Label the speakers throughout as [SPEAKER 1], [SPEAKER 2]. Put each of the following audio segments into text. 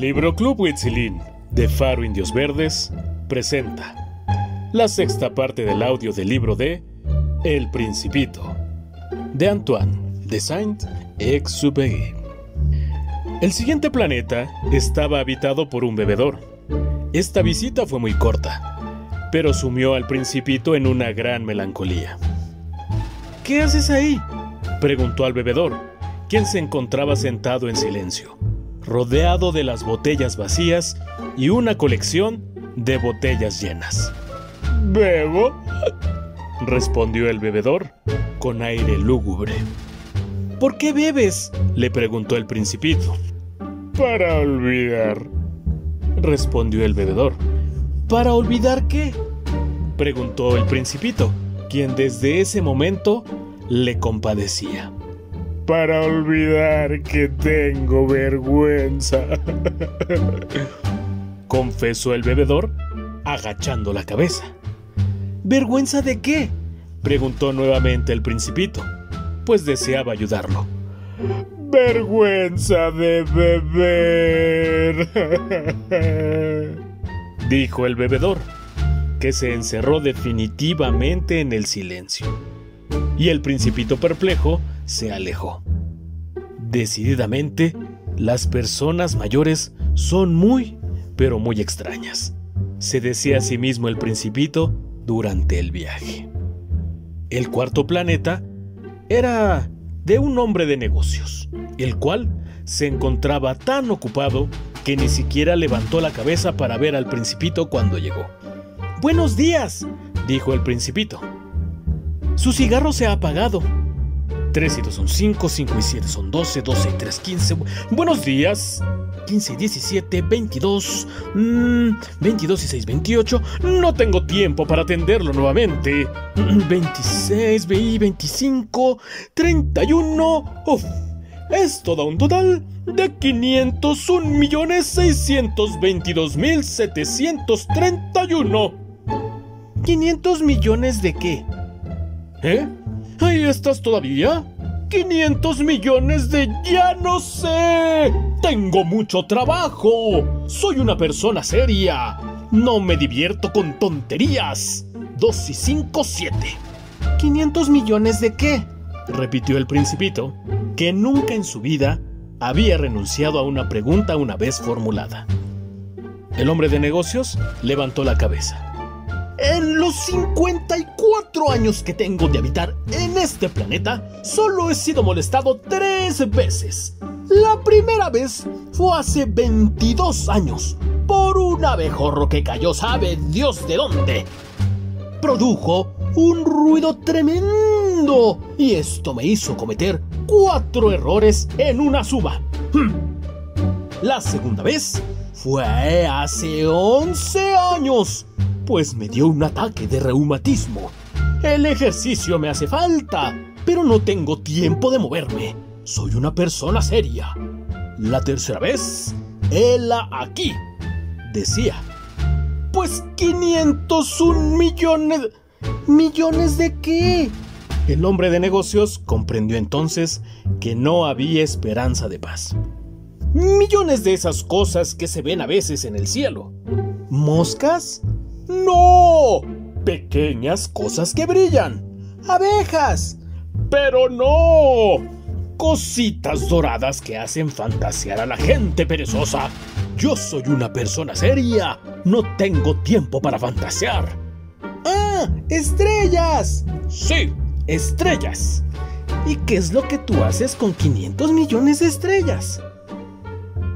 [SPEAKER 1] Libro Club Huitzilín de Faro Indios Verdes presenta la sexta parte del audio del libro de El Principito de Antoine de Saint-Exupéry. El siguiente planeta estaba habitado por un bebedor. Esta visita fue muy corta, pero sumió al Principito en una gran melancolía. ¿Qué haces ahí? preguntó al bebedor, quien se encontraba sentado en silencio rodeado de las botellas vacías y una colección de botellas llenas. ¿Bebo? respondió el bebedor con aire lúgubre. ¿Por qué bebes? le preguntó el principito. Para olvidar, respondió el bebedor. ¿Para olvidar qué? preguntó el principito, quien desde ese momento le compadecía para olvidar que tengo vergüenza. Confesó el bebedor, agachando la cabeza. ¿Vergüenza de qué? preguntó nuevamente el principito, pues deseaba ayudarlo. Vergüenza de beber, dijo el bebedor, que se encerró definitivamente en el silencio. Y el principito perplejo se alejó. Decididamente, las personas mayores son muy, pero muy extrañas, se decía a sí mismo el principito durante el viaje. El cuarto planeta era de un hombre de negocios, el cual se encontraba tan ocupado que ni siquiera levantó la cabeza para ver al principito cuando llegó. Buenos días, dijo el principito. Su cigarro se ha apagado. 3 y 2 son 5, 5 y 7 son 12, 12 y 3, 15. Buenos días. 15 y 17, 22, mmm, 22 y 6, 28. No tengo tiempo para atenderlo nuevamente. 26, y 25, 31. Uf, esto da un total de 501.622.731. ¿500 millones de qué? ¿Eh? ¿Ahí estás todavía? 500 millones de... ya no sé. Tengo mucho trabajo. Soy una persona seria. No me divierto con tonterías. 2 y 5, 7. ¿500 millones de qué? repitió el principito, que nunca en su vida había renunciado a una pregunta una vez formulada. El hombre de negocios levantó la cabeza. En los 54 años que tengo de habitar en este planeta, solo he sido molestado tres veces. La primera vez fue hace 22 años, por un abejorro que cayó sabe Dios de dónde. Produjo un ruido tremendo y esto me hizo cometer cuatro errores en una suba. Hmm. La segunda vez fue hace 11 años pues me dio un ataque de reumatismo. El ejercicio me hace falta, pero no tengo tiempo de moverme. Soy una persona seria. La tercera vez, hela aquí, decía. Pues 501 millones... ¿Millones de qué? El hombre de negocios comprendió entonces que no había esperanza de paz. Millones de esas cosas que se ven a veces en el cielo. ¿Moscas? No, pequeñas cosas que brillan. Abejas. Pero no. Cositas doradas que hacen fantasear a la gente perezosa. Yo soy una persona seria. No tengo tiempo para fantasear. ¡Ah! ¡Estrellas! Sí, estrellas. ¿Y qué es lo que tú haces con 500 millones de estrellas?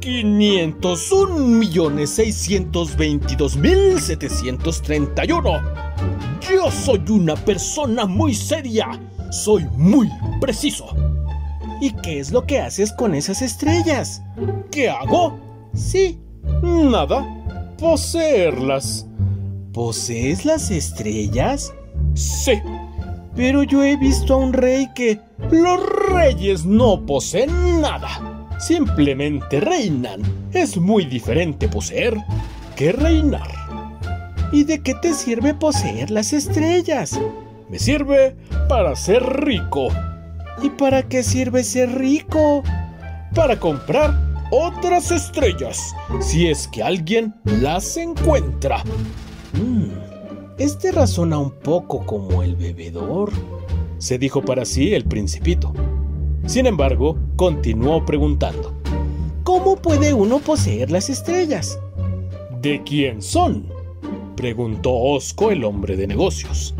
[SPEAKER 1] 501.622.731. Yo soy una persona muy seria. Soy muy preciso. ¿Y qué es lo que haces con esas estrellas? ¿Qué hago? Sí, nada. Poseerlas. ¿Posees las estrellas? Sí. Pero yo he visto a un rey que... Los reyes no poseen nada simplemente reinan. Es muy diferente poseer que reinar. ¿Y de qué te sirve poseer las estrellas? Me sirve para ser rico. ¿Y para qué sirve ser rico? Para comprar otras estrellas, si es que alguien las encuentra.
[SPEAKER 2] Mm, este razona un poco como el bebedor,
[SPEAKER 1] se dijo para sí el principito. Sin embargo, continuó preguntando.
[SPEAKER 2] ¿Cómo puede uno poseer las estrellas?
[SPEAKER 1] ¿De quién son? preguntó Osco el hombre de negocios.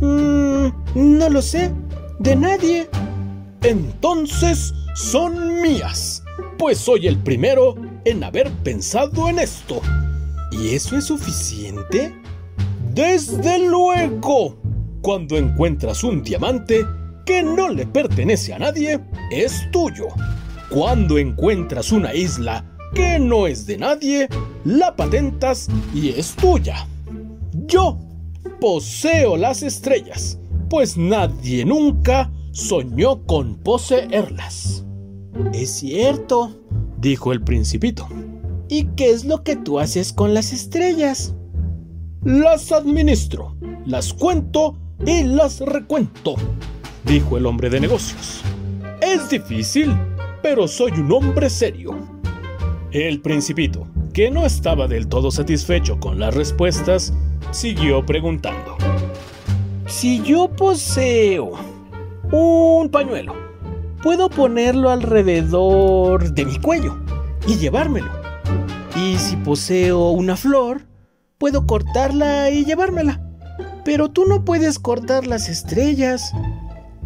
[SPEAKER 2] Mm, no lo sé. De nadie.
[SPEAKER 1] Entonces son mías, pues soy el primero en haber pensado en esto.
[SPEAKER 2] ¿Y eso es suficiente?
[SPEAKER 1] Desde luego. Cuando encuentras un diamante que no le pertenece a nadie, es tuyo. Cuando encuentras una isla que no es de nadie, la patentas y es tuya. Yo poseo las estrellas, pues nadie nunca soñó con poseerlas.
[SPEAKER 2] Es cierto, dijo el principito. ¿Y qué es lo que tú haces con las estrellas?
[SPEAKER 1] Las administro, las cuento y las recuento, dijo el hombre de negocios. Es difícil, pero soy un hombre serio. El principito, que no estaba del todo satisfecho con las respuestas, siguió preguntando.
[SPEAKER 2] Si yo poseo un pañuelo, puedo ponerlo alrededor de mi cuello y llevármelo. Y si poseo una flor, puedo cortarla y llevármela. Pero tú no puedes cortar las estrellas.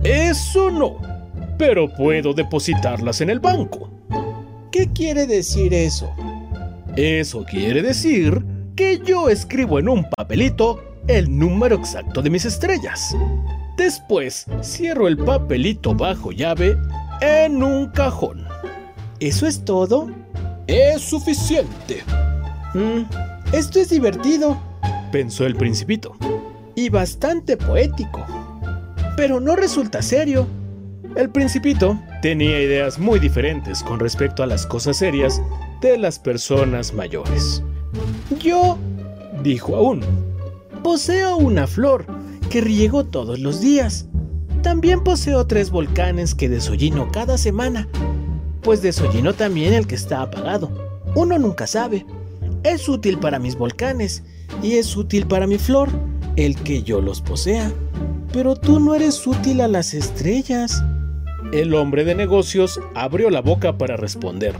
[SPEAKER 1] Eso no pero puedo depositarlas en el banco.
[SPEAKER 2] ¿Qué quiere decir eso?
[SPEAKER 1] Eso quiere decir que yo escribo en un papelito el número exacto de mis estrellas. Después cierro el papelito bajo llave en un cajón.
[SPEAKER 2] ¿Eso es todo?
[SPEAKER 1] Es suficiente.
[SPEAKER 2] Mm, esto es divertido,
[SPEAKER 1] pensó el principito.
[SPEAKER 2] Y bastante poético. Pero no resulta serio.
[SPEAKER 1] El principito tenía ideas muy diferentes con respecto a las cosas serias de las personas mayores.
[SPEAKER 2] Yo, dijo aún, poseo una flor que riego todos los días. También poseo tres volcanes que desollino cada semana, pues desollino también el que está apagado. Uno nunca sabe. Es útil para mis volcanes y es útil para mi flor, el que yo los posea. Pero tú no eres útil a las estrellas.
[SPEAKER 1] El hombre de negocios abrió la boca para responder,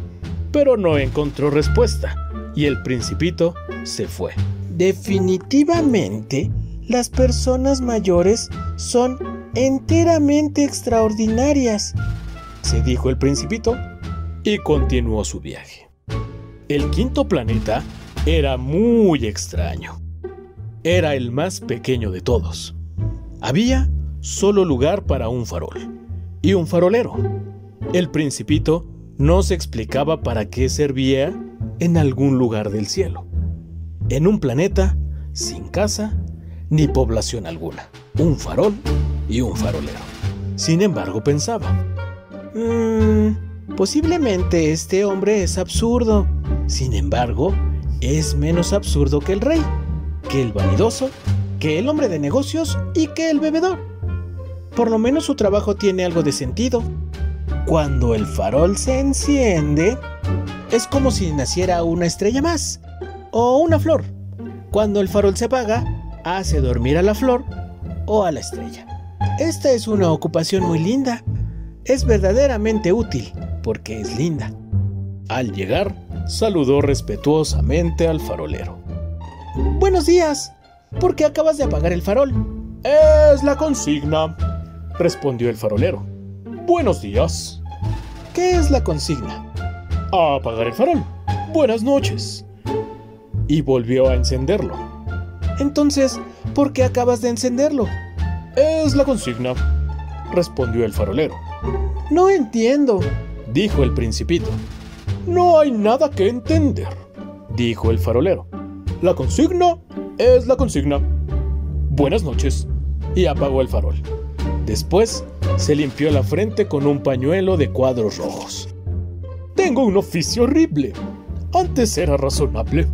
[SPEAKER 1] pero no encontró respuesta y el principito se fue.
[SPEAKER 2] Definitivamente, las personas mayores son enteramente extraordinarias,
[SPEAKER 1] se dijo el principito y continuó su viaje. El quinto planeta era muy extraño. Era el más pequeño de todos. Había solo lugar para un farol y un farolero. El principito no se explicaba para qué servía en algún lugar del cielo. En un planeta sin casa ni población alguna. Un farol y un farolero. Sin embargo, pensaba.
[SPEAKER 2] Mmm, posiblemente este hombre es absurdo. Sin embargo, es menos absurdo que el rey, que el vanidoso, que el hombre de negocios y que el bebedor por lo menos su trabajo tiene algo de sentido. Cuando el farol se enciende, es como si naciera una estrella más o una flor. Cuando el farol se apaga, hace dormir a la flor o a la estrella. Esta es una ocupación muy linda. Es verdaderamente útil porque es linda.
[SPEAKER 1] Al llegar, saludó respetuosamente al farolero.
[SPEAKER 2] Buenos días. ¿Por qué acabas de apagar el farol?
[SPEAKER 1] Es la consigna, respondió el farolero. Buenos días.
[SPEAKER 2] ¿Qué es la consigna?
[SPEAKER 1] A apagar el farol. Buenas noches. Y volvió a encenderlo.
[SPEAKER 2] Entonces, ¿por qué acabas de encenderlo?
[SPEAKER 1] Es la consigna, respondió el farolero.
[SPEAKER 2] No entiendo,
[SPEAKER 1] dijo el principito. No hay nada que entender, dijo el farolero. La consigna es la consigna. Buenas noches. Y apagó el farol. Después se limpió la frente con un pañuelo de cuadros rojos. Tengo un oficio horrible. Antes era razonable.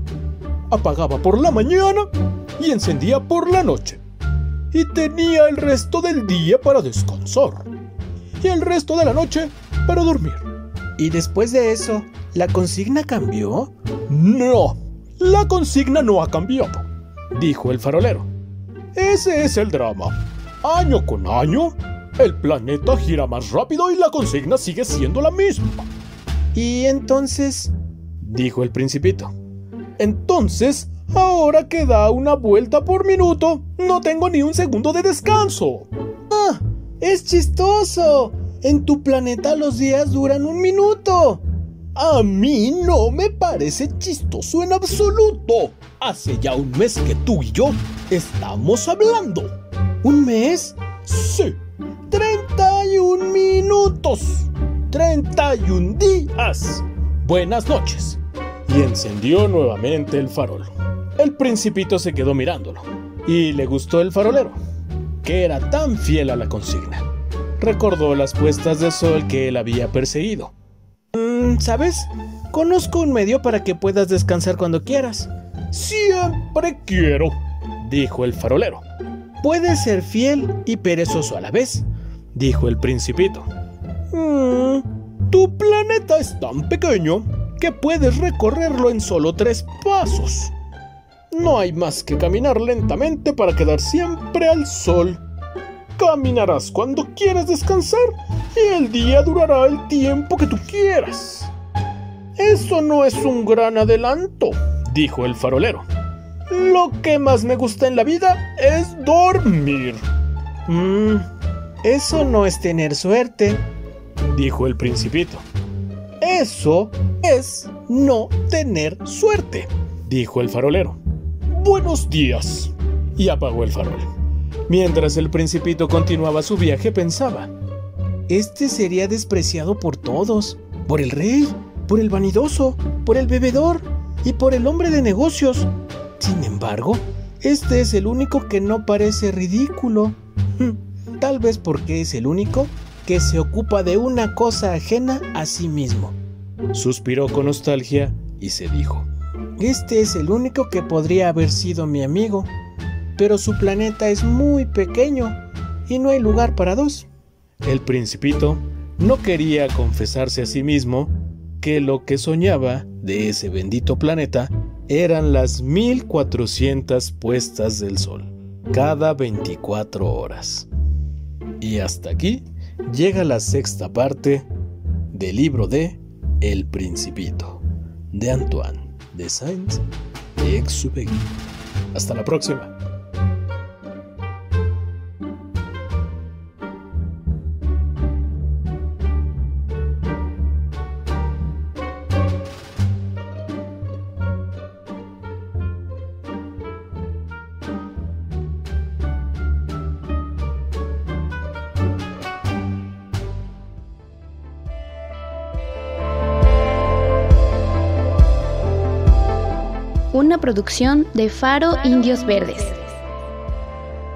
[SPEAKER 1] Apagaba por la mañana y encendía por la noche. Y tenía el resto del día para descansar. Y el resto de la noche para dormir.
[SPEAKER 2] Y después de eso, ¿La consigna cambió?
[SPEAKER 1] No, la consigna no ha cambiado, dijo el farolero. Ese es el drama. Año con año, el planeta gira más rápido y la consigna sigue siendo la misma.
[SPEAKER 2] ¿Y entonces?
[SPEAKER 1] dijo el principito. Entonces, ahora que da una vuelta por minuto, no tengo ni un segundo de descanso.
[SPEAKER 2] ¡Ah! ¡Es chistoso! En tu planeta los días duran un minuto.
[SPEAKER 1] A mí no me parece chistoso en absoluto. Hace ya un mes que tú y yo estamos hablando.
[SPEAKER 2] ¿Un mes?
[SPEAKER 1] Sí. 31 minutos. 31 días. Buenas noches. Y encendió nuevamente el farol. El principito se quedó mirándolo. Y le gustó el farolero, que era tan fiel a la consigna. Recordó las puestas de sol que él había perseguido
[SPEAKER 2] ¿Sabes? Conozco un medio para que puedas descansar cuando quieras.
[SPEAKER 1] Siempre quiero, dijo el farolero.
[SPEAKER 2] Puedes ser fiel y perezoso a la vez, dijo el principito.
[SPEAKER 1] Mm, tu planeta es tan pequeño que puedes recorrerlo en solo tres pasos. No hay más que caminar lentamente para quedar siempre al sol. Caminarás cuando quieras descansar y el día durará el tiempo que tú quieras. Eso no es un gran adelanto, dijo el farolero. Lo que más me gusta en la vida es dormir.
[SPEAKER 2] Mmm, eso no es tener suerte,
[SPEAKER 1] dijo el principito. Eso es no tener suerte, dijo el farolero. Buenos días. Y apagó el farol. Mientras el principito continuaba su viaje pensaba,
[SPEAKER 2] este sería despreciado por todos, por el rey, por el vanidoso, por el bebedor y por el hombre de negocios. Sin embargo, este es el único que no parece ridículo. Tal vez porque es el único que se ocupa de una cosa ajena a sí mismo.
[SPEAKER 1] Suspiró con nostalgia y se dijo,
[SPEAKER 2] Este es el único que podría haber sido mi amigo pero su planeta es muy pequeño y no hay lugar para dos.
[SPEAKER 1] El principito no quería confesarse a sí mismo que lo que soñaba de ese bendito planeta eran las 1400 puestas del sol, cada 24 horas. Y hasta aquí llega la sexta parte del libro de El Principito, de Antoine de Saint-Exupéry. Hasta la próxima.
[SPEAKER 3] Una producción de Faro Indios Verdes.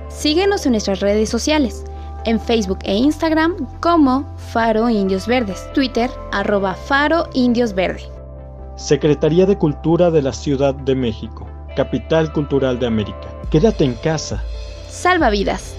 [SPEAKER 3] Síguenos en nuestras redes sociales, en Facebook e Instagram como Faro Indios Verdes, Twitter arroba Faro Indios Verde.
[SPEAKER 4] Secretaría de Cultura de la Ciudad de México, Capital Cultural de América. Quédate en casa.
[SPEAKER 3] Salva vidas.